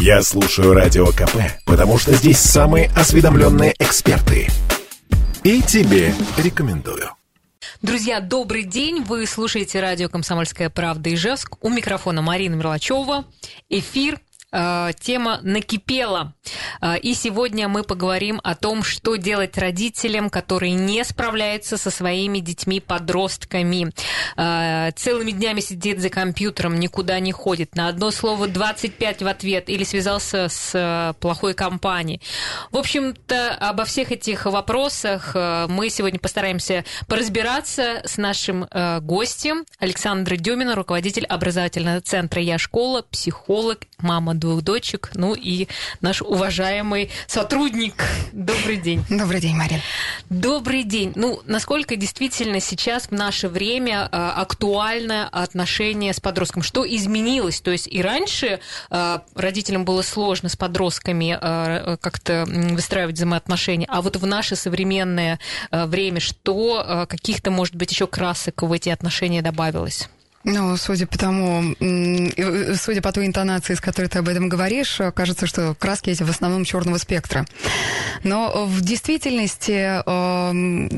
Я слушаю Радио КП, потому что здесь самые осведомленные эксперты. И тебе рекомендую. Друзья, добрый день. Вы слушаете радио «Комсомольская правда» Ижевск. У микрофона Марина Мерлачева. Эфир тема накипела. Э, и сегодня мы поговорим о том, что делать родителям, которые не справляются со своими детьми-подростками. Э, целыми днями сидит за компьютером, никуда не ходит. На одно слово 25 в ответ или связался с плохой компанией. В общем-то, обо всех этих вопросах мы сегодня постараемся поразбираться с нашим гостем Александрой Дюмина, руководитель образовательного центра «Я школа», психолог, мама двух дочек, ну и наш уважаемый сотрудник. Добрый день. Добрый день, Марин. Добрый день. Ну, насколько действительно сейчас в наше время э, актуально отношение с подростком? Что изменилось? То есть и раньше э, родителям было сложно с подростками э, как-то выстраивать взаимоотношения, а вот в наше современное время что каких-то, может быть, еще красок в эти отношения добавилось? Ну, судя по тому, э, судя по той интонации, с которой ты об этом говоришь, кажется, что краски эти в основном черного спектра. Но в действительности эм,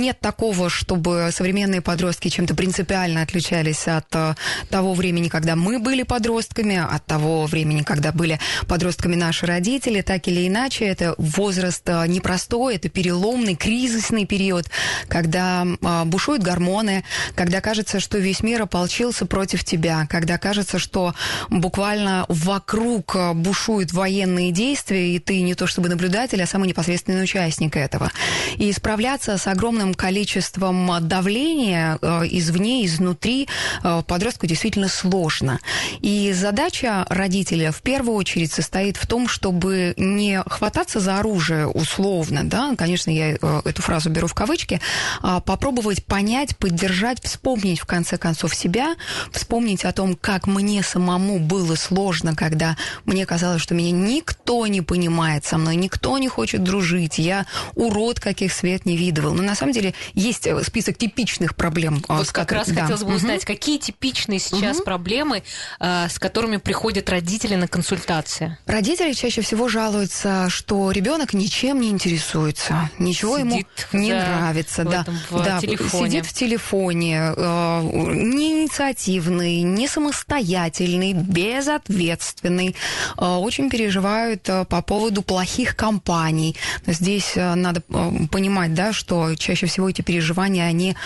нет такого, чтобы современные подростки чем-то принципиально отличались от э, того времени, когда мы были подростками, от того времени, когда были подростками наши родители. Так или иначе, это возраст э, непростой, это переломный, кризисный период, когда бушуют гормоны, когда кажется, что весь мир ополчен ополчился против тебя, когда кажется, что буквально вокруг э, бушуют военные действия, и ты не то чтобы наблюдатель, а самый непосредственный участник этого. И справляться с огромным количеством давления э, извне, изнутри э, подростку действительно сложно. И задача родителя в первую очередь состоит в том, чтобы не хвататься за оружие условно, да, конечно, я эту фразу беру в кавычки, а попробовать понять, поддержать, вспомнить в конце концов себя, себя, вспомнить о том, как мне самому было сложно, когда мне казалось, что меня никто не понимает со мной, никто не хочет дружить, я урод, каких свет не видывал. Но на самом деле есть э, список типичных проблем. Э, вот как раз да. хотелось бы узнать, угу. какие типичные сейчас угу. проблемы, э, с которыми приходят родители на консультации? Родители чаще всего жалуются, что ребенок ничем не интересуется, ничего сидит ему не нравится, да, да, телефоне. сидит в телефоне, не инициативный, не самостоятельный, безответственный, э, очень переживают э, по поводу плохих компаний. Здесь э, надо понимать, да, что чаще всего эти переживания, они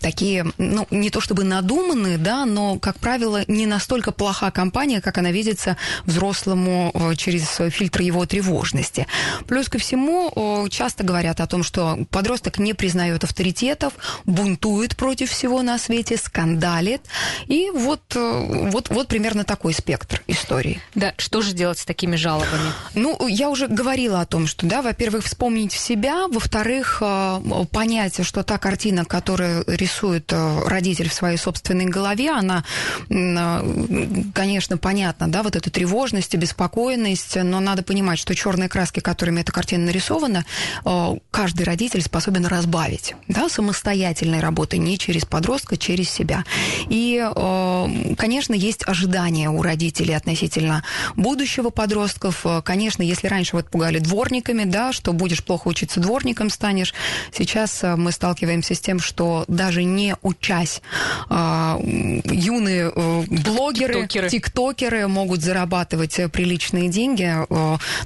такие, ну, не то чтобы надуманные, да, но, как правило, не настолько плоха компания, как она видится взрослому через фильтр его тревожности. Плюс ко всему, часто говорят о том, что подросток не признает авторитетов, бунтует против всего на свете, скандалит. И вот, э, вот, вот примерно такой спектр истории. Да, что же делать с такими жалобами? Ну, я уже говорила о том, что, да, во-первых, вспомнить себя, во-вторых, э, понять, что та картина, которую рисует э, родитель в своей собственной голове, она, конечно, понятна, да, вот эта тревожность, беспокойность, но надо понимать, что черные краски, которыми эта картина нарисована, каждый родитель способен разбавить, да, самостоятельной работы, не через подростка, через себя. И, э, конечно, есть ожидания у родителей относительно будущего подростков. Э, конечно, если раньше вот пугали дворниками, да, что будешь плохо учиться дворником станешь, сейчас э, мы сталкиваемся с тем, что даже не учась, юные блогеры, тиктокеры. тиктокеры могут зарабатывать приличные деньги.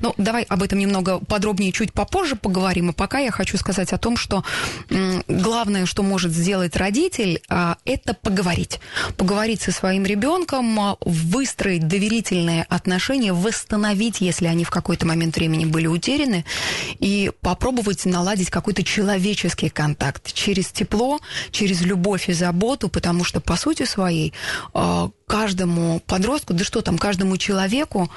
Ну, давай об этом немного подробнее чуть попозже поговорим. И пока я хочу сказать о том, что главное, что может сделать родитель, это поговорить поговорить. Со своим ребенком, а, выстроить доверительные отношения, восстановить, если они в какой-то момент времени были утеряны, и попробовать наладить какой-то человеческий контакт через тепло, через любовь и заботу, потому что, по сути своей, а, каждому подростку, да что там, каждому человеку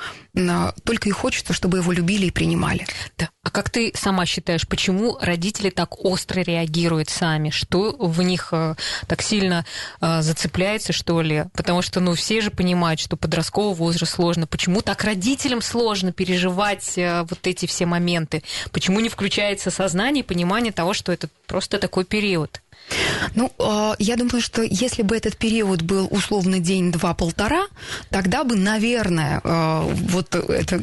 только и хочется, чтобы его любили и принимали. Да. А как ты сама считаешь, почему родители так остро реагируют сами? Что в них э, так сильно э, зацепляется, что ли? Потому что, ну, все же понимают, что подростковый возраст сложно. Почему так родителям сложно переживать э, вот эти все моменты? Почему не включается сознание и понимание того, что это просто такой период? Ну, э, я думаю, что если бы этот период был условно день, два, полтора, тогда бы, наверное, э, вот это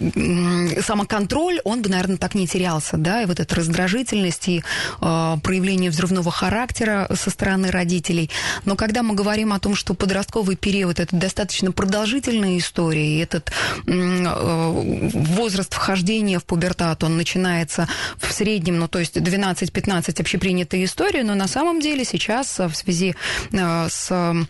самоконтроль, он бы, наверное, так не терялся, да, и вот эта раздражительность и э, проявление взрывного характера со стороны родителей. Но когда мы говорим о том, что подростковый период это достаточно продолжительная история, и этот возраст вхождения в пубертат, он начинается в среднем, ну, то есть 12-15 общепринятая история, но на самом деле сейчас в связи с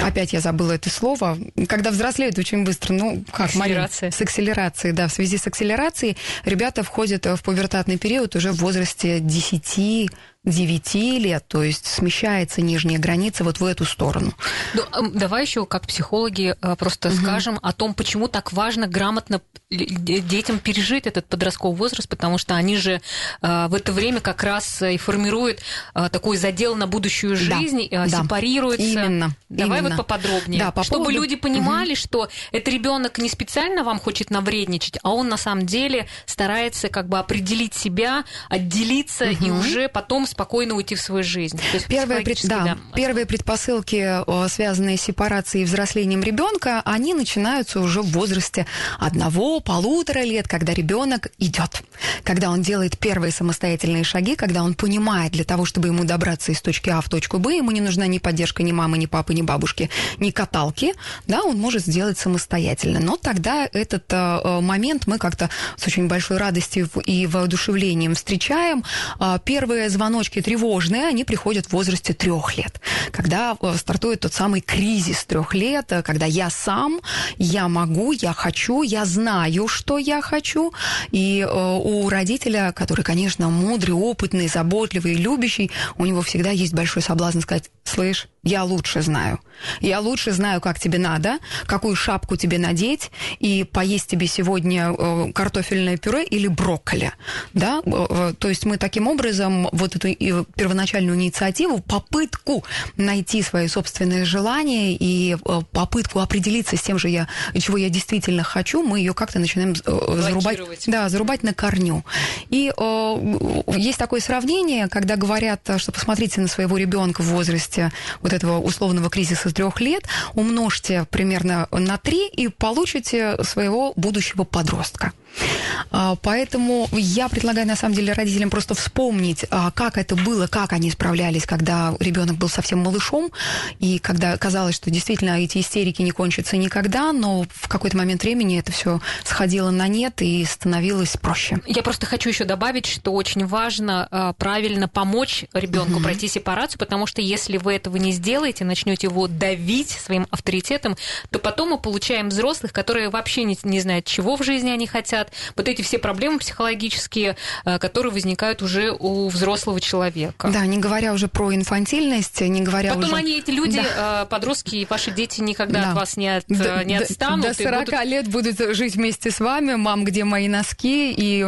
Опять я забыла это слово. Когда взрослеют очень быстро, ну, как, Акселерация. Марин? С акселерацией, да. В связи с акселерацией ребята входят в пубертатный период уже в возрасте 10 9 лет, то есть смещается нижняя граница вот в эту сторону. Ну, давай еще как психологи э, просто угу. скажем о том, почему так важно грамотно детям пережить этот подростковый возраст, потому что они же э, в это время как раз и формируют э, такой задел на будущую жизнь, да, сепарируются. Именно. Давай именно. вот поподробнее, да, по чтобы поводу... люди понимали, угу. что этот ребенок не специально вам хочет навредничать, а он на самом деле старается как бы определить себя, отделиться угу. и уже потом спокойно уйти в свою жизнь. первые, пред... да, да, первые предпосылки, связанные с сепарацией и взрослением ребенка, они начинаются уже в возрасте одного, полутора лет, когда ребенок идет, когда он делает первые самостоятельные шаги, когда он понимает, для того, чтобы ему добраться из точки А в точку Б, ему не нужна ни поддержка ни мамы, ни папы, ни бабушки, ни каталки, да, он может сделать самостоятельно. Но тогда этот э, момент мы как-то с очень большой радостью и воодушевлением встречаем. Э, первые звоночки звоночки тревожные, они приходят в возрасте трех лет, когда э, стартует тот самый кризис трех лет, э, когда я сам, я могу, я хочу, я знаю, что я хочу, и э, у родителя, который, конечно, мудрый, опытный, заботливый, любящий, у него всегда есть большой соблазн сказать, слышь, я лучше знаю. Я лучше знаю, как тебе надо, какую шапку тебе надеть, и поесть тебе сегодня э, картофельное пюре или брокколи. Да? Э, э, то есть мы таким образом вот эту первоначальную инициативу, попытку найти свои собственные желания и попытку определиться с тем же, я, чего я действительно хочу, мы ее как-то начинаем зарубать, да, зарубать на корню. И есть такое сравнение, когда говорят, что посмотрите на своего ребенка в возрасте вот этого условного кризиса трех лет, умножьте примерно на три и получите своего будущего подростка. А, поэтому я предлагаю, на самом деле, родителям просто вспомнить, а, как это было, как они справлялись, когда ребенок был совсем малышом, и когда казалось, что действительно эти истерики не кончатся никогда, но в какой-то момент времени это все сходило на нет и становилось проще. Я просто хочу еще добавить, что очень важно а, правильно помочь ребенку угу. пройти сепарацию, потому что если вы этого не сделаете, начнете его давить своим авторитетом, то потом мы получаем взрослых, которые вообще не, не знают, чего в жизни они хотят, хотят, вот эти все проблемы психологические, э, которые возникают уже у взрослого человека. Да, не говоря уже про инфантильность, не говоря Потом уже... они, эти люди, да. Э, подростки и ваши дети никогда да. от вас не, от, да, не отстанут. До 40 будут... лет будут жить вместе с вами. Мам, где мои носки? И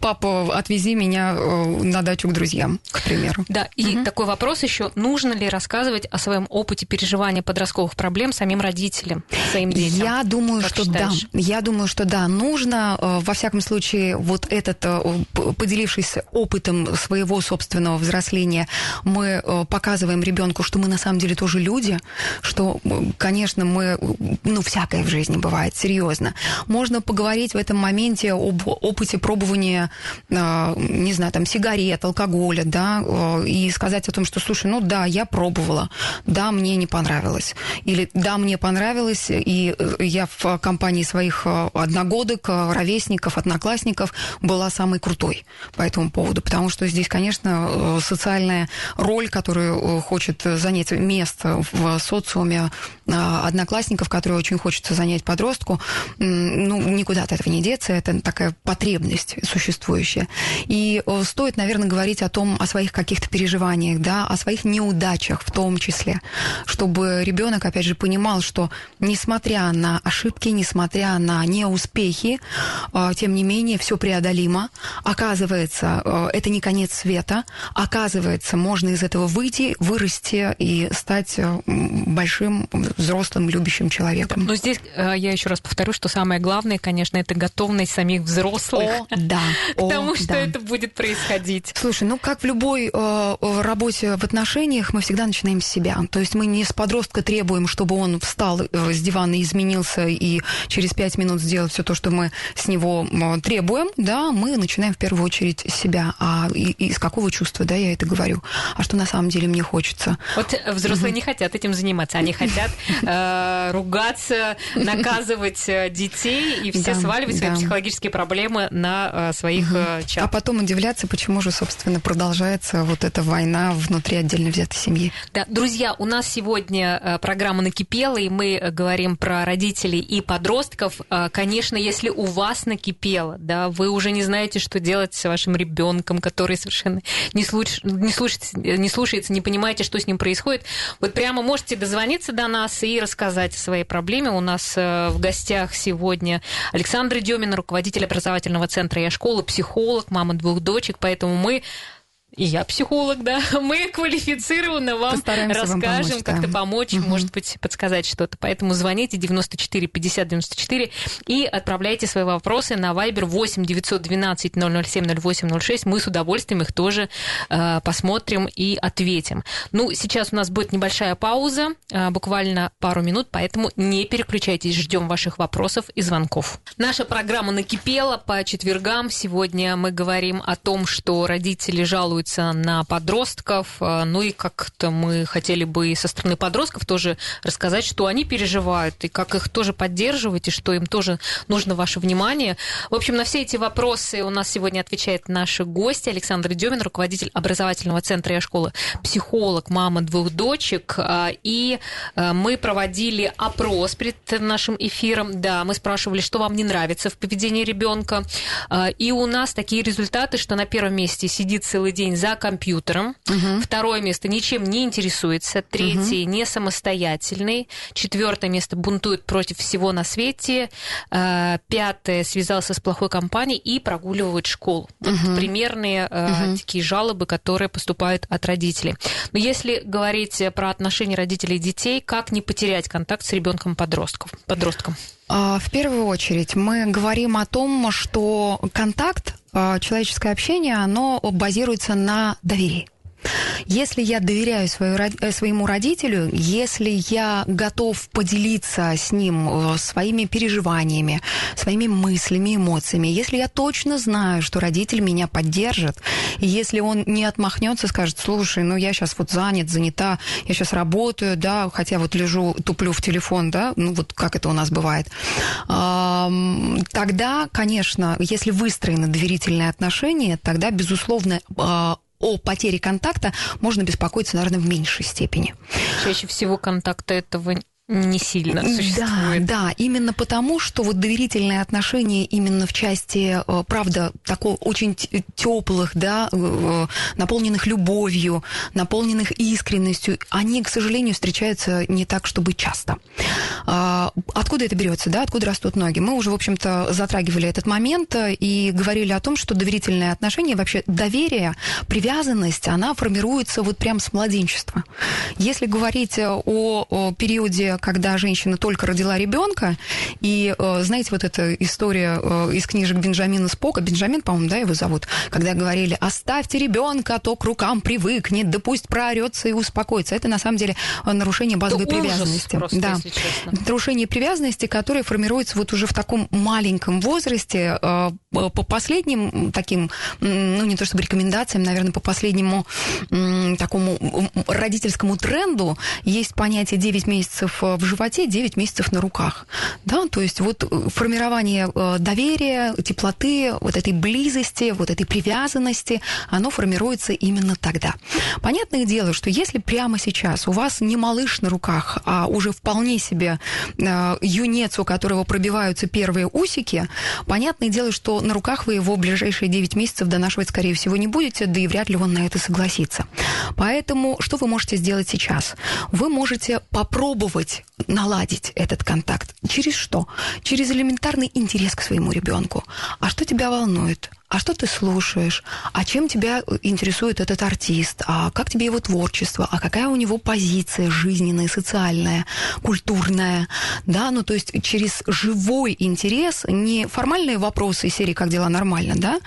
папа, отвези меня на дачу к друзьям, к примеру. Да, и угу. такой вопрос еще. Нужно ли рассказывать о своем опыте переживания подростковых проблем самим родителям, своим детям? Я думаю, как что да. Я думаю, что да, нужно Э, во всяком случае, вот этот, э, поделившись опытом своего собственного взросления, мы э, показываем ребенку, что мы на самом деле тоже люди, что, конечно, мы, ну, всякое в жизни бывает, серьезно. Можно поговорить в этом моменте об опыте пробования, не знаю, там, сигарет, алкоголя, да, и сказать о том, что, слушай, ну да, я пробовала, да, мне не понравилось, или да, мне понравилось, и я в компании своих одногодок, ровесников, одноклассников была самой крутой по этому поводу, потому что здесь, конечно, э, социальная роль, которую э, хочет занять место в социуме э, одноклассников, которую очень хочется занять подростку, ну, никуда от этого не деться, это такая потребность существующая. И стоит, наверное, говорить о том, о своих каких-то переживаниях, да, о своих неудачах в том числе, чтобы ребенок, опять же, понимал, что несмотря на ошибки, несмотря на неуспехи, тем не менее, все преодолимо. Оказывается, э, это не конец света. Оказывается, можно из этого выйти, вырасти и стать большим, взрослым, любящим человеком. Но здесь я еще раз повторю, что самое главное, конечно, это готовность самих взрослых О, да, к тому, что это будет происходить. Слушай, ну как в любой работе в отношениях, мы всегда начинаем с себя. То есть мы не с подростка требуем, чтобы он встал с дивана и изменился и через пять минут сделал все то, что мы с него требуем, да, мы начинаем в первую очередь с себя. А и, из какого чувства, да, я это говорю? А что на самом деле мне хочется? Вот взрослые не хотят этим заниматься, они хотят э, ругаться, наказывать э, детей и все сваливать свои психологические проблемы на э, своих чат. А потом удивляться, почему же, собственно, продолжается вот эта война внутри отдельно взятой семьи. Да, друзья, у нас сегодня программа накипела, и мы говорим про родителей и подростков. Конечно, если у вас накипело, да, вы уже не знаете, что делать с вашим ребенком, который совершенно не, слуш... не, слушается, не слушается, не понимаете, что с ним происходит, вот прямо можете дозвониться до нас и рассказать о своей проблеме. У нас э, в гостях сегодня Александр Демин, руководитель образовательного центра «Я школа», психолог, мама двух дочек, поэтому мы и я психолог, да, мы квалифицированно вам Постараемся расскажем, вам помочь, как-то да. помочь, угу. может быть, подсказать что-то. Поэтому звоните 94 50 94 и отправляйте свои вопросы на Viber 8 912 007 08 06. Мы с удовольствием их тоже э, посмотрим и ответим. Ну, сейчас у нас будет небольшая пауза, э, буквально пару минут, поэтому не переключайтесь, ждем ваших вопросов и звонков. Наша программа накипела по четвергам. Сегодня мы говорим о том, что родители жалуются жалуются на подростков. Э, ну и как-то мы хотели бы и со стороны подростков тоже рассказать, что они переживают, и как их тоже поддерживать, и что им тоже нужно ваше внимание. В общем, на все эти вопросы у нас сегодня отвечает наши гости. Александр Демин, руководитель образовательного центра «Я школа», психолог, мама двух дочек. Э, и э, мы проводили опрос перед нашим эфиром. Да, мы спрашивали, что вам не нравится в поведении ребенка. И у нас такие результаты, что на первом месте сидит целый день день за компьютером. Угу. Второе место ничем не интересуется. Третье угу. не самостоятельный. Четвертое место бунтует против всего на свете. Э, пятое связался с плохой компанией и прогуливает школу. Угу. Вот примерные угу. такие жалобы, которые поступают от родителей. Но если говорить про отношения родителей и детей, как не потерять контакт с ребенком подростков, подростком? А, в первую очередь мы говорим о том, что контакт, а, человеческое общение, оно базируется на доверии. Если я доверяю свою, э, своему родителю, если я готов поделиться с ним э, своими переживаниями, своими мыслями, эмоциями, если я точно знаю, что родитель меня поддержит, если он не отмахнется, скажет, слушай, ну я сейчас вот занят, занята, я сейчас работаю, да, хотя вот лежу, туплю в телефон, да, ну вот как это у нас бывает, тогда, конечно, если выстроены доверительные отношения, тогда, безусловно, а, о потере контакта можно беспокоиться, наверное, в меньшей степени. Чаще всего контакта этого не сильно существует. Да, да, именно потому, что вот доверительные отношения именно в части, э, правда, такого очень теплых, да, э, наполненных любовью, наполненных искренностью, они, к сожалению, встречаются не так, чтобы часто. А, откуда это берется, да, откуда растут ноги? Мы уже, в общем-то, затрагивали этот момент э, и говорили о том, что доверительные отношения, вообще доверие, привязанность, она формируется вот прям с младенчества. Если говорить о периоде когда женщина только родила ребенка, и, э, знаете, вот эта история э, из книжек Бенджамина Спока, Бенджамин, по-моему, да, его зовут, когда говорили, оставьте ребенка, а то к рукам привыкнет, да пусть проорется и успокоится. Это, на самом деле, нарушение базовой Это привязанности. Просто, да. Нарушение привязанности, которое формируется вот уже в таком маленьком возрасте, э, по последним таким, ну, не то чтобы рекомендациям, наверное, по последнему такому родительскому тренду есть понятие 9 месяцев в животе, 9 месяцев на руках. Да, то есть вот э, формирование э, доверия, теплоты, вот этой близости, вот этой привязанности, оно формируется именно тогда. Понятное дело, что если прямо сейчас у вас не малыш на руках, а уже вполне себе э, юнец, у которого пробиваются первые усики, понятное дело, что на руках вы его ближайшие 9 месяцев донашивать, скорее всего, не будете, да и вряд ли он на это согласится. Поэтому что вы можете сделать сейчас? Вы можете попробовать начать наладить этот контакт. Через что? Через элементарный интерес к своему ребенку. А что тебя волнует? а что ты слушаешь, а чем тебя интересует этот артист, а как тебе его творчество, а какая у него позиция жизненная, социальная, культурная, да, ну то есть через живой интерес, не формальные вопросы из серии «Как дела? Нормально», да,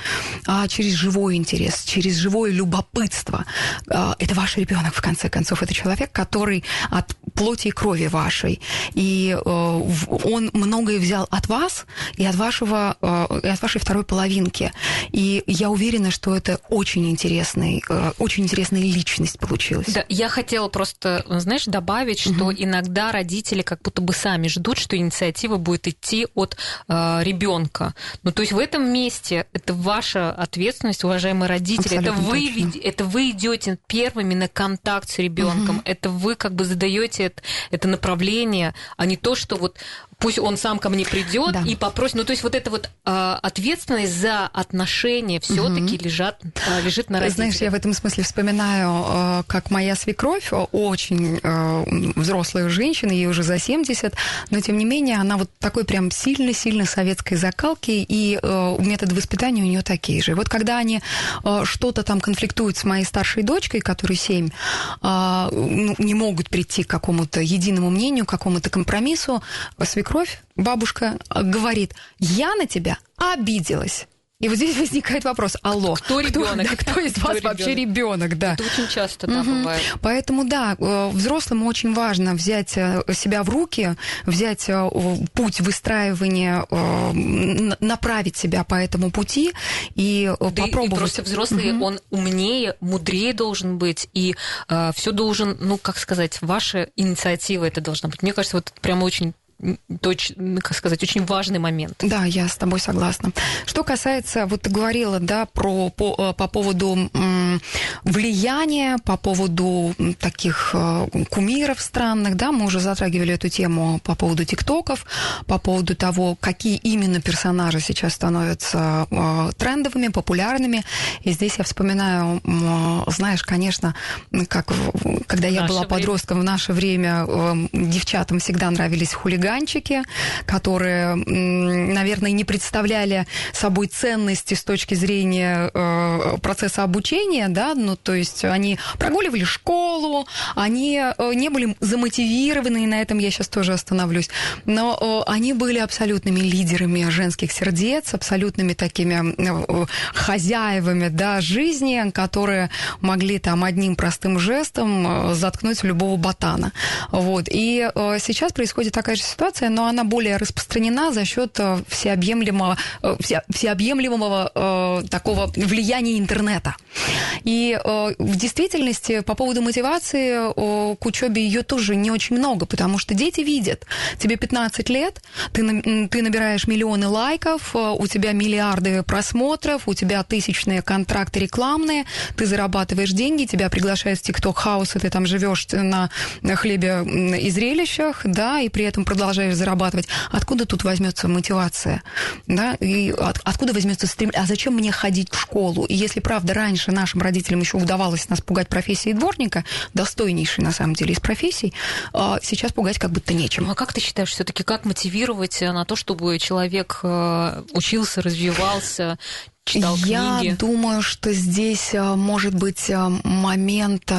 а через живой интерес, через живое любопытство. А, это ваш ребенок, в конце концов, это человек, который от плоти и крови вашей, и э, он многое взял от вас и от вашего, э, и от вашей второй половинки. И я уверена, что это очень интересный, э, очень интересная личность получилась. Да, я хотела просто, знаешь, добавить, что угу. иногда родители как будто бы сами ждут, что инициатива будет идти от э, ребенка. Ну, то есть в этом месте это ваша ответственность, уважаемые родители. это вы, это вы идете первыми на контакт с ребенком. Угу. Это вы как бы задаете это, это направление, а не то, что вот пусть он сам ко мне придет да. и попросит. Ну, то есть вот эта вот э, ответственность за отношения все-таки угу. лежат, э, лежит на родителях. Знаешь, я в этом смысле вспоминаю, э, как моя свекровь, очень э, взрослая женщина, ей уже за 70, но тем не менее она вот такой прям сильно-сильно советской закалки, и э, методы воспитания у нее такие же. вот когда они э, что-то там конфликтуют с моей старшей дочкой, которой 7, э, ну, не могут прийти к какому-то единому мнению, к какому-то компромиссу, свекровь свекровь, бабушка, говорит, я на тебя обиделась. И вот здесь возникает вопрос, алло, кто ребенок? Кто, да, кто из вас кто вообще ребенок? Да. Это очень часто да, угу. бывает. Поэтому да, э, взрослым очень важно взять э, себя в руки, взять э, путь выстраивания, направить себя по этому пути и да попробовать. И просто взрослый, угу. он умнее, мудрее должен быть, и э, все должен, ну как сказать, ваша инициатива это должна быть. Мне кажется, вот прямо очень точ, как сказать, очень важный момент. Да, я с тобой согласна. Что касается, вот ты говорила, да, про, по, э, по поводу влияния, по поводу таких э, кумиров странных, да, мы уже затрагивали эту тему по поводу тиктоков, по поводу того, какие именно персонажи сейчас становятся э, трендовыми, популярными. И здесь я вспоминаю, знаешь, конечно, как когда я была подростком в наше время, девчатам всегда нравились хулиганы, хулиганчики, которые, наверное, не представляли собой ценности с точки зрения э, процесса обучения, да, ну, то есть они прогуливали школу, они э, не были замотивированы, и на этом я сейчас тоже остановлюсь, но э, они были абсолютными лидерами женских сердец, абсолютными такими хозяевами, да, жизни, которые могли там одним простым жестом заткнуть любого ботана. Вот. И сейчас происходит такая же ситуация, но она более распространена за счет э, всеобъемлемого, э, всеобъемлемого э, такого влияния интернета. И в действительности по поводу мотивации к учебе ее тоже не очень много, потому что дети видят, тебе 15 лет, ты, ты набираешь миллионы лайков, у тебя миллиарды просмотров, у тебя тысячные контракты рекламные, ты зарабатываешь деньги, тебя приглашают в TikTok хаус, и ты там живешь на хлебе и зрелищах, да, и при этом продолжаешь зарабатывать, откуда тут возьмется мотивация? Да? И от, откуда возьмется стремление? А зачем мне ходить в школу? И если, правда, раньше нашим родителям еще удавалось нас пугать профессией дворника, достойнейшей, на самом деле, из профессий, а сейчас пугать как будто нечем. А как ты считаешь, все-таки как мотивировать на то, чтобы человек э, учился, развивался, читал Я книги? Я думаю, что здесь э, может быть э, момент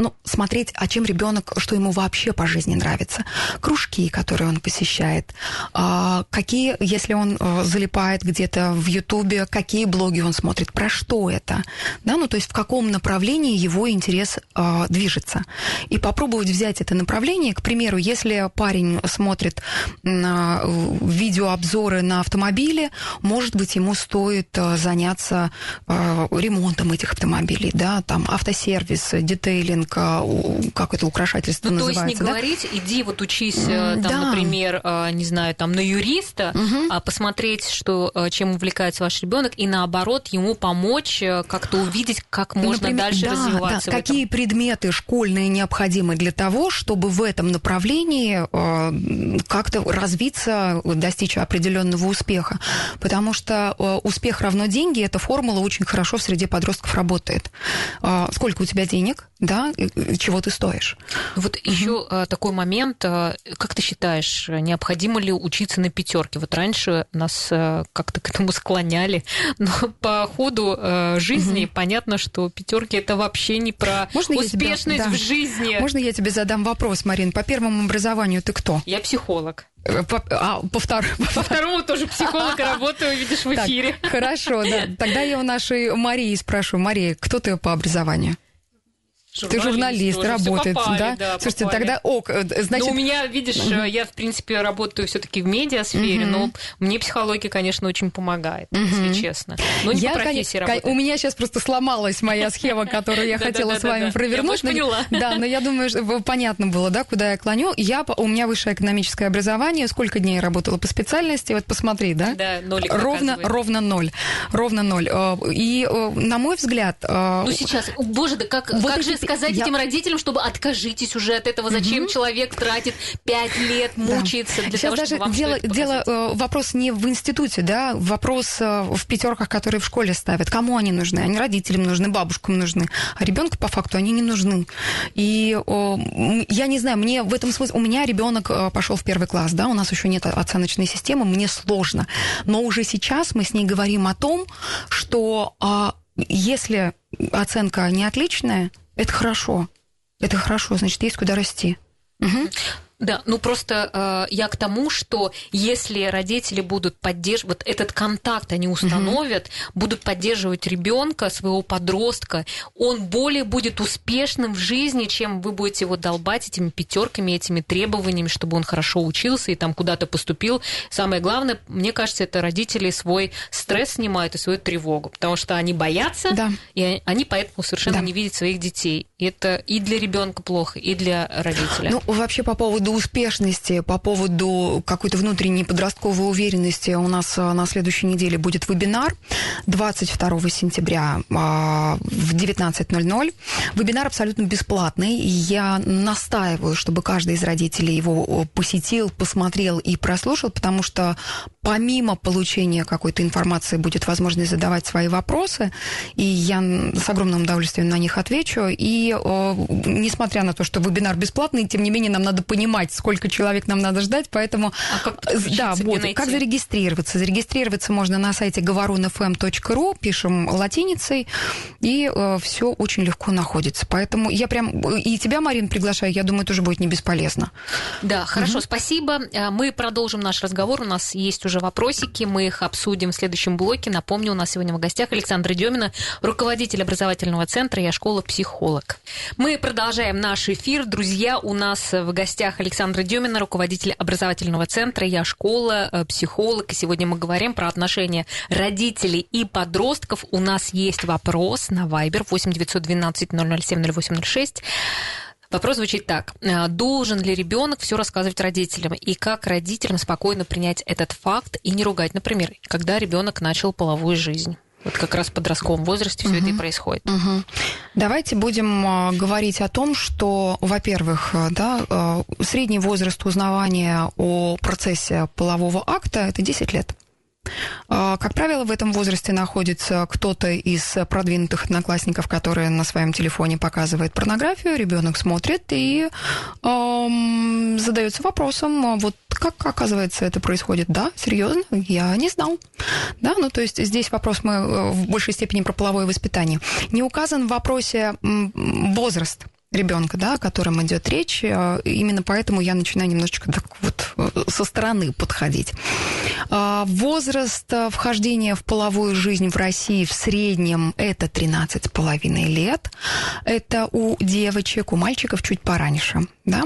ну, смотреть, а чем ребенок, что ему вообще по жизни нравится. Кружки, которые он посещает, а, какие, если он э, залипает где-то в Ютубе, какие блоги он смотрит, про что это, да, ну, то есть в каком направлении его интерес а, движется. И попробовать взять это направление, к примеру, если парень смотрит видеообзоры на автомобили, может быть, ему стоит э, заняться э, ремонтом этих автомобилей, да, там автосервис, детейлинг, как это украшательство ну, называется. То есть не да? говорить, иди вот учись, э, там, да. например, э, не знаю, там на юриста, угу. а посмотреть, что, э, чем увлекается ваш ребенок, и наоборот ему помочь как-то увидеть, как можно например, дальше да, развиваться. Да. Какие этом. предметы школьные необходимы для того, чтобы в этом направлении как-то развиться, достичь определенного успеха. Потому что успех равно деньги, эта формула очень хорошо в среде подростков работает. Сколько у тебя денег, да, да, чего ты стоишь. Вот угу. еще а, такой момент, а, как ты считаешь, необходимо ли учиться на пятерке? Вот раньше нас как-то к этому склоняли, но по ходу жизни угу. понятно, что пятерки это вообще не про Можно успешность тебя, да. в жизни. Можно я тебе задам вопрос, Марин? По первому образованию ты кто? Я психолог. По, а, по, втор... по второму тоже психолог работаю, видишь, в эфире. Так, хорошо, да. Тогда я у нашей Марии спрошу. Мария, кто ты по образованию? Журналист, Ты журналист, тоже. работает, попали, да? да? Слушайте, попали. тогда ок, э, значит... Ну, у меня, видишь, uh-huh. я, в принципе, работаю все таки в медиасфере, uh-huh. но мне психология, конечно, очень помогает, uh-huh. если честно. Но не я, по профессии кон... работаю. У меня сейчас просто сломалась моя схема, которую я хотела с вами провернуть. Я поняла. Да, но я думаю, понятно было, да, куда я клоню. Я, у меня высшее экономическое образование, сколько дней я работала по специальности, вот посмотри, да? Да, ноль. Ровно, ровно ноль. Ровно ноль. Э, и, на мой взгляд... Ну, сейчас, боже, да как, как же сказать этим родителям, чтобы откажитесь уже от этого. Зачем угу. человек тратит пять лет, мучается да. для Сейчас того, даже чтобы вам дело, дело э, вопрос не в институте, да, вопрос э, в пятерках, которые в школе ставят. Кому они нужны? Они родителям нужны, бабушкам нужны, а ребенку по факту они не нужны. И я не знаю, мне в этом смысле у меня ребенок э, пошел в первый класс, да, у нас еще нет оценочной системы, мне сложно, но уже сейчас мы с ней говорим о том, что а, если оценка не отличная, это хорошо. Это хорошо, значит, есть куда расти. Угу. Да, ну просто э, я к тому, что если родители будут поддерживать вот этот контакт, они установят, угу. будут поддерживать ребенка, своего подростка, он более будет успешным в жизни, чем вы будете его долбать этими пятерками, этими требованиями, чтобы он хорошо учился и там куда-то поступил. Самое главное, мне кажется, это родители свой стресс снимают и свою тревогу, потому что они боятся, да. и они поэтому совершенно да. не видят своих детей. И это и для ребенка плохо, и для родителя. Ну, вообще по поводу поводу успешности, по поводу какой-то внутренней подростковой уверенности у нас а, на следующей неделе будет вебинар 22 сентября а, в 19.00. Вебинар абсолютно бесплатный. Я настаиваю, чтобы каждый из родителей его посетил, посмотрел и прослушал, потому что помимо получения какой-то информации будет возможность задавать свои вопросы, и я с огромным удовольствием на них отвечу. И несмотря на то, что вебинар бесплатный, тем не менее нам надо понимать, понимать, сколько человек нам надо ждать, поэтому... А как да, вот, как зарегистрироваться? Зарегистрироваться можно на сайте говорунfm.ru, пишем латиницей, и э, все очень легко находится. Поэтому я прям и тебя, Марин, приглашаю, я думаю, тоже будет не бесполезно. Да, хорошо, угу. спасибо. Э, мы продолжим наш разговор. У нас есть уже вопросики, мы их обсудим в следующем блоке. Напомню, у нас сегодня в гостях Александра Демина, руководитель образовательного центра «Я школа-психолог». Мы продолжаем наш эфир. Друзья, у нас в гостях Александра Демина, руководитель образовательного центра «Я школа», э, психолог. И сегодня мы говорим про отношения родителей и подростков. У нас есть вопрос на Viber 8 912 007 0806. Вопрос звучит так. Э, должен ли ребенок все рассказывать родителям? И как родителям спокойно принять этот факт и не ругать, например, когда ребенок начал половую жизнь? Вот как раз в подростковом возрасте все угу. это и происходит. Угу. Давайте будем а, говорить о том, что, во-первых, а, да, а, средний возраст узнавания о процессе полового акта это 10 лет. А, как правило, в этом возрасте находится кто-то из продвинутых одноклассников, которые на своем телефоне показывает порнографию, ребенок смотрит и эм, задается вопросом, а вот как оказывается это происходит? Да, серьезно, я не знал. Да, ну то есть здесь вопрос мы э, в большей степени про половое воспитание. Не указан в вопросе возраст ребенка, да, о котором идет речь. Э, именно поэтому я начинаю немножечко так вот э, со стороны подходить. А, возраст э, вхождения в половую жизнь в России в среднем это 13,5 лет. Это у девочек, у мальчиков чуть пораньше. Да?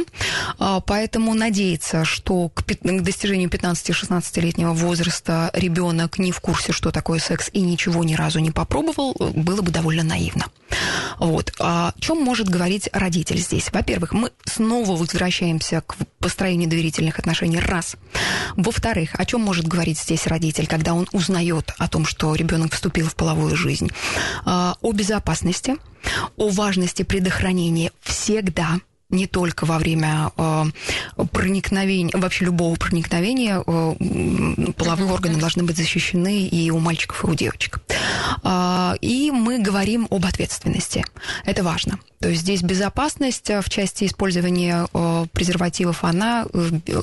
Поэтому надеяться, что к достижению 15-16-летнего возраста ребенок не в курсе, что такое секс, и ничего ни разу не попробовал, было бы довольно наивно. Вот. А о чем может говорить родитель здесь? Во-первых, мы снова возвращаемся к построению доверительных отношений. Раз. Во-вторых, о чем может говорить здесь родитель, когда он узнает о том, что ребенок вступил в половую жизнь? А, о безопасности, о важности предохранения всегда не только во время э, проникновения, вообще любого проникновения, э, половые органы должны быть защищены и у мальчиков, и у девочек. Э, и мы говорим об ответственности. Это важно. То есть здесь безопасность в части использования презервативов, она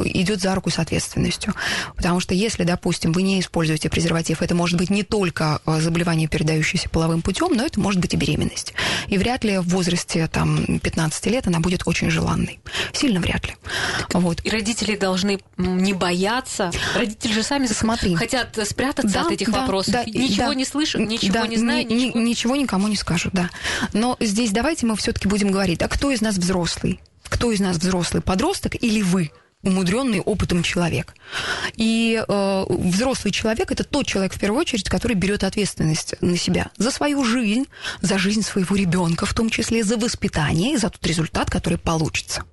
идет за руку с ответственностью. Потому что если, допустим, вы не используете презерватив, это может быть не только заболевание, передающееся половым путем, но это может быть и беременность. И вряд ли в возрасте там, 15 лет она будет очень желанной. Сильно вряд ли. Вот. И родители должны не бояться. Родители же сами Смотри. хотят спрятаться да, от этих да, вопросов. Да, ничего да, не слышат, ничего да, не знают. Ни, ничего... ничего никому не скажут, да. Но здесь давайте мы все-таки будем говорить, а кто из нас взрослый? Кто из нас взрослый подросток или вы? умудренный опытом человек. И э, взрослый человек это тот человек, в первую очередь, который берет ответственность на себя за свою жизнь, за жизнь своего ребенка, в том числе за воспитание и за тот результат, который получится.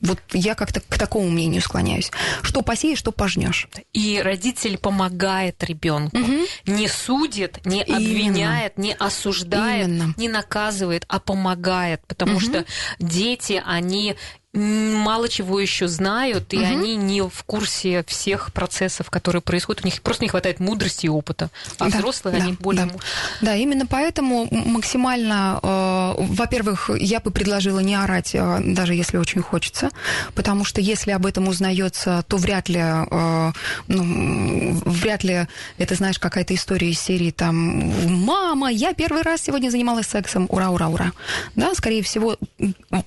Вот я как-то к такому мнению склоняюсь. Что посеешь, что пожнешь. И родитель помогает ребенку, угу. не судит, не Именно. обвиняет, не осуждает, Именно. не наказывает, а помогает, потому угу. что дети, они мало чего еще знают, и угу. они не в курсе всех процессов, которые происходят. У них просто не хватает мудрости и опыта. А да, взрослые, да, они более... Да. да, именно поэтому максимально... Во-первых, я бы предложила не орать, э, даже если очень хочется, потому что если об этом узнается, то вряд ли... Э, ну, вряд ли это, знаешь, какая-то история из серии там «Мама, я первый раз сегодня занималась сексом, ура, ура, ура». Да, скорее всего,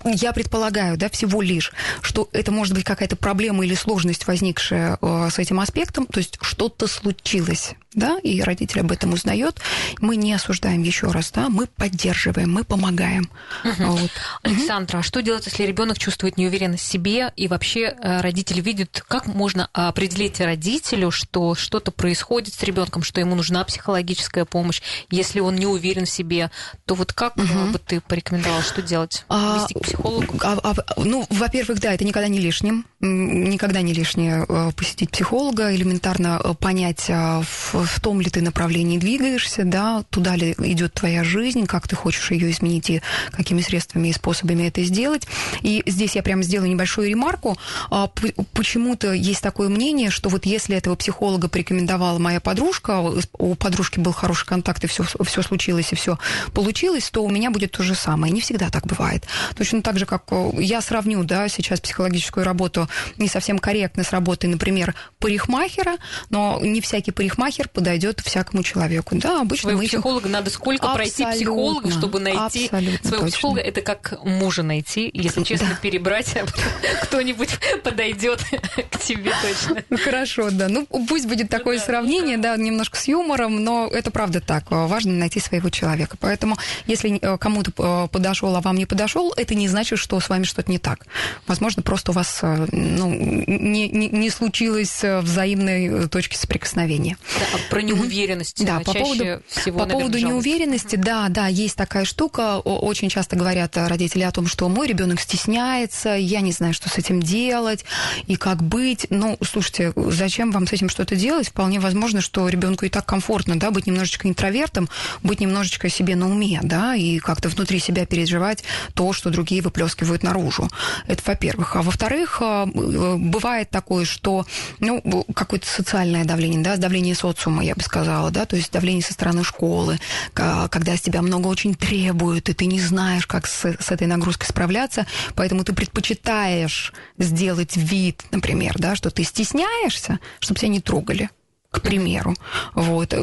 я предполагаю, да, всего лишь, что это может быть какая-то проблема или сложность, возникшая э, с этим аспектом, то есть что-то случилось, да, и родитель об этом узнает, мы не осуждаем еще раз, да, мы поддерживаем, мы помогаем. Угу. Вот. Александра, угу. а что делать, если ребенок чувствует неуверенность в себе и вообще э, родитель видит, как можно определить родителю, что что-то происходит с ребенком, что ему нужна психологическая помощь, если он не уверен в себе, то вот как угу. бы ты порекомендовала, что делать? А, Вести к психологу? А, а, ну, во-первых, да, это никогда не лишним. Никогда не лишнее э, посетить психолога, элементарно понять, в, в том ли ты направлении двигаешься, да, туда ли идет твоя жизнь, как ты хочешь ее изменить и какими средствами и способами это сделать. И здесь я прямо сделаю небольшую ремарку. А, почему-то есть такое мнение, что вот если этого психолога порекомендовала моя подружка, у подружки был хороший контакт, и все, все случилось, и все получилось, то у меня будет то же самое. Не всегда так бывает. Точно так же, как я сравню сравню, да, сейчас психологическую работу не совсем корректно с работой, например, парикмахера, но не всякий парикмахер подойдет всякому человеку. Да, обычно Своего мы психолога надо сколько абсолютно, пройти психолога, чтобы найти своего точно. психолога. Это как мужа найти, если честно, да. перебрать, а кто-нибудь подойдет к тебе точно. Ну, хорошо, да. Ну, пусть будет такое ну, сравнение, да, немножко с юмором, но это правда так. Важно найти своего человека. Поэтому, если э, кому-то э, подошел, а вам не подошел, это не значит, что с вами что-то не так. Возможно, просто у вас э, ну, не, не, не случилось взаимной точки соприкосновения. Да, а про неуверенность. Да, по поводу, всего, по наверное, поводу неуверенности, да, да, есть такая штука. Очень часто говорят родители о том, что мой ребенок стесняется, я не знаю, что с этим делать и как быть. Ну, слушайте, зачем вам с этим что-то делать? Вполне возможно, что ребенку и так комфортно, да, быть немножечко интровертом, быть немножечко себе на уме, да, и как-то внутри себя переживать то, что другие выплескивают наружу. Это во-первых. А во-вторых, э, бывает такое, что ну, какое-то социальное давление, да, давление социума, я бы сказала, да, то есть давление со стороны школы, когда с тебя много очень требуют, и ты не знаешь, как с, с этой нагрузкой справляться, поэтому ты предпочитаешь сделать вид, например, да, что ты стесняешься, чтобы тебя не трогали к примеру. Вот.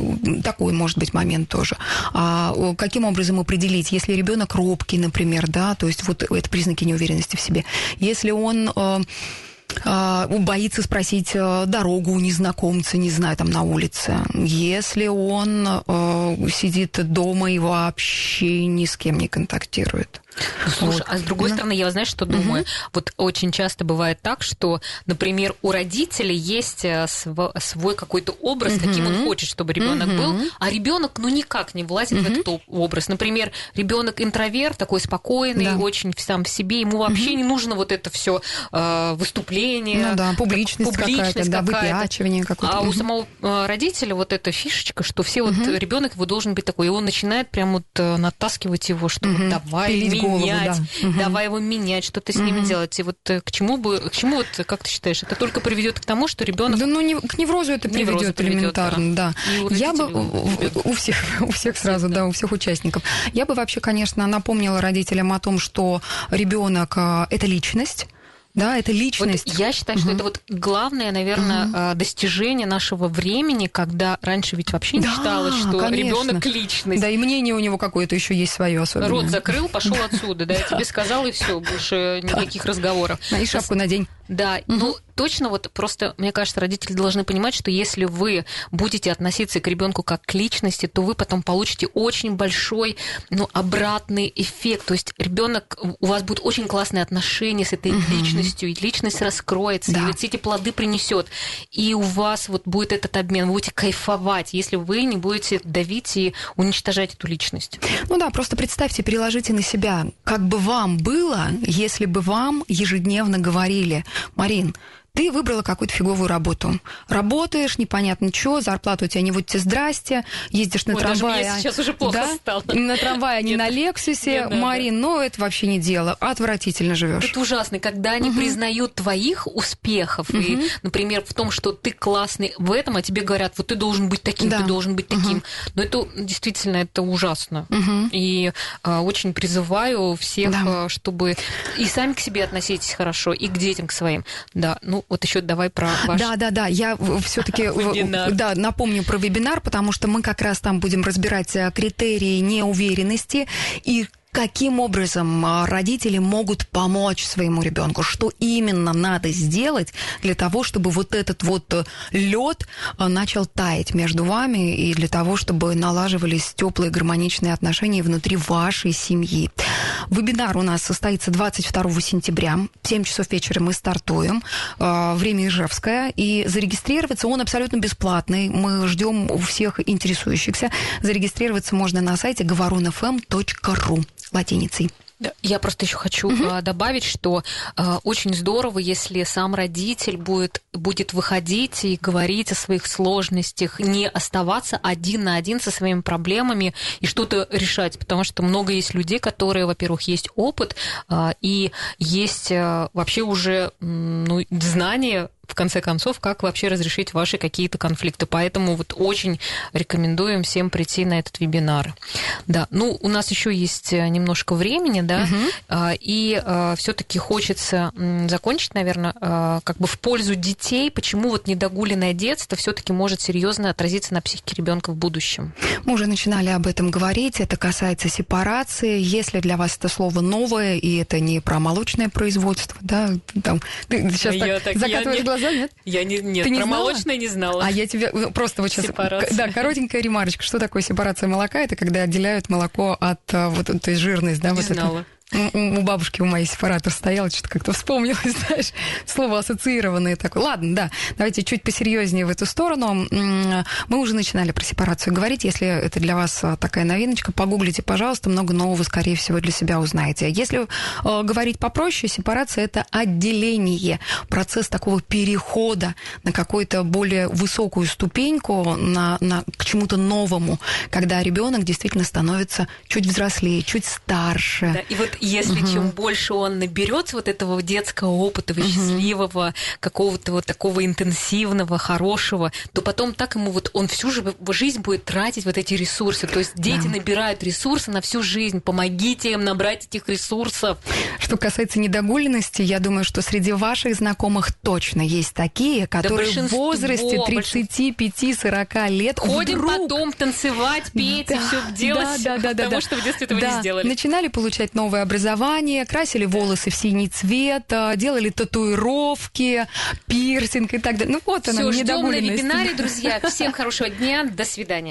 Такой может быть момент тоже. А каким образом определить, если ребенок робкий, например, да, то есть вот это признаки неуверенности в себе. Если он э, боится спросить э, дорогу у незнакомца, не знаю, там на улице. Если он сидит дома и вообще ни с кем не контактирует. Слушай, вот. а с другой стороны, я знаешь, что думаю? Угу. Вот очень часто бывает так, что, например, у родителей есть э, свой какой-то образ, угу. каким он хочет, чтобы ребенок угу. был, а ребенок ну никак не влазит угу. в этот образ. Например, ребенок интроверт, такой спокойный, да. очень сам в себе, ему вообще угу. не нужно вот это все э, выступление, ну да, публичность, публичность какая-то, да, выпячивание какое-то. А угу. у самого э, родителя вот эта фишечка, что все угу. вот ребенок его должен быть такой, и он начинает прям вот натаскивать его, что угу. вот давай, менять, голову, да. давай его менять, что-то с ним делать. И вот э, к чему бы, к чему вот, как ты считаешь, это только приведет к тому, что ребенок... Да, ну, не, к неврозу это приведет элементарно, да. да. Я бы у, у всех, у всех сразу, да, у всех участников. Я бы вообще, конечно, напомнила родителям о том, что ребенок а, это личность, да, это личность. Вот я считаю, что угу. это вот главное, наверное, угу. достижение нашего времени, когда раньше ведь вообще не да, считалось, что ребенок личность. Да, и мнение у него какое-то еще есть свое особенное. Рот закрыл, пошел отсюда, да, я тебе сказал, и все, больше никаких разговоров. И шапку надень. Да, ну точно вот просто, мне кажется, родители должны понимать, что если вы будете относиться к ребенку как к личности, то вы потом получите очень большой, ну, обратный эффект. То есть ребенок, у вас будет очень классные отношения с этой личностью, и личность раскроется, да. и вот эти плоды принесет. И у вас вот будет этот обмен, вы будете кайфовать, если вы не будете давить и уничтожать эту личность. Ну да, просто представьте, переложите на себя, как бы вам было, если бы вам ежедневно говорили, Марин, ты выбрала какую-то фиговую работу. Работаешь, непонятно что, зарплата у тебя не вот тебе здрасте, ездишь на Ой, трамвае. Даже сейчас уже плохо да? стало. На трамвае, не на Лексусе. Марин, да. ну это вообще не дело. Отвратительно живешь. Это ужасно, когда они угу. признают твоих успехов, угу. и, например, в том, что ты классный в этом, а тебе говорят, вот ты должен быть таким, да. ты должен быть таким. Угу. Но это действительно это ужасно. Угу. И а, очень призываю всех, да. А, чтобы и сами к себе относитесь хорошо, и к детям к своим. Да, ну вот еще давай про ваш... Да, да, да, я все-таки да, напомню про вебинар, потому что мы как раз там будем разбирать э, критерии неуверенности и каким образом а, родители могут помочь своему ребенку, что именно надо сделать для того, чтобы вот этот вот э, лед а, начал таять между вами и для того, чтобы налаживались теплые гармоничные отношения внутри вашей семьи. Вебинар у нас состоится 22 сентября. В 7 часов вечера мы стартуем. А, время Ижевское. И зарегистрироваться он абсолютно бесплатный. Мы ждем у всех интересующихся. Зарегистрироваться можно на сайте говорунfm.ru латиницей. Я просто еще хочу угу. добавить, что э, очень здорово, если сам родитель будет, будет выходить и говорить о своих сложностях, не оставаться один на один со своими проблемами и что-то решать, потому что много есть людей, которые, во-первых, есть опыт э, и есть э, вообще уже ну, знания в конце концов, как вообще разрешить ваши какие-то конфликты. Поэтому вот очень рекомендуем всем прийти на этот вебинар. Да, ну, у нас еще есть э, немножко времени, да, угу. и а, все-таки хочется закончить, наверное, а, как бы в пользу детей, почему вот недогуленное детство все-таки может серьезно отразиться на психике ребенка в будущем. Мы уже начинали об этом говорить, это касается сепарации. Если для вас это слово новое, и это не про молочное производство, да, там, ты сейчас так, так закатываешь глаза глаза, нет? Я не, нет, Ты не про знала? молочное не знала. А я тебе ну, просто вот сейчас... Сепарация. Да, коротенькая ремарочка. Что такое сепарация молока? Это когда отделяют молоко от э, вот этой жирности, да? Не вот знала. Это у бабушки у моей сепаратор стоял, что-то как-то вспомнилось, знаешь, слово ассоциированное такое. Ладно, да, давайте чуть посерьезнее в эту сторону. Мы уже начинали про сепарацию говорить. Если это для вас а, такая новиночка, погуглите, пожалуйста, много нового, скорее всего, для себя узнаете. Если э, говорить попроще, сепарация – это отделение, процесс такого перехода на какую-то более высокую ступеньку, на, на, к чему-то новому, когда ребенок действительно становится чуть взрослее, чуть старше. Да, и вот если угу. чем больше он наберется вот этого детского опыта, угу. счастливого, какого-то вот такого интенсивного, хорошего, то потом так ему вот он всю жизнь будет тратить вот эти ресурсы. То есть дети да. набирают ресурсы на всю жизнь. Помогите им набрать этих ресурсов. Что касается недогуленности, я думаю, что среди ваших знакомых точно есть такие, которые да в возрасте 35-40 лет Ходим вдруг... потом танцевать, петь да, и все делать, да, да, да, потому да, что в детстве этого да. не сделали. Начинали получать новое образование, красили волосы в синий цвет, а, делали татуировки, пирсинг и так далее. Ну вот она, Все, ждем на вебинаре, друзья. Всем хорошего дня, до свидания.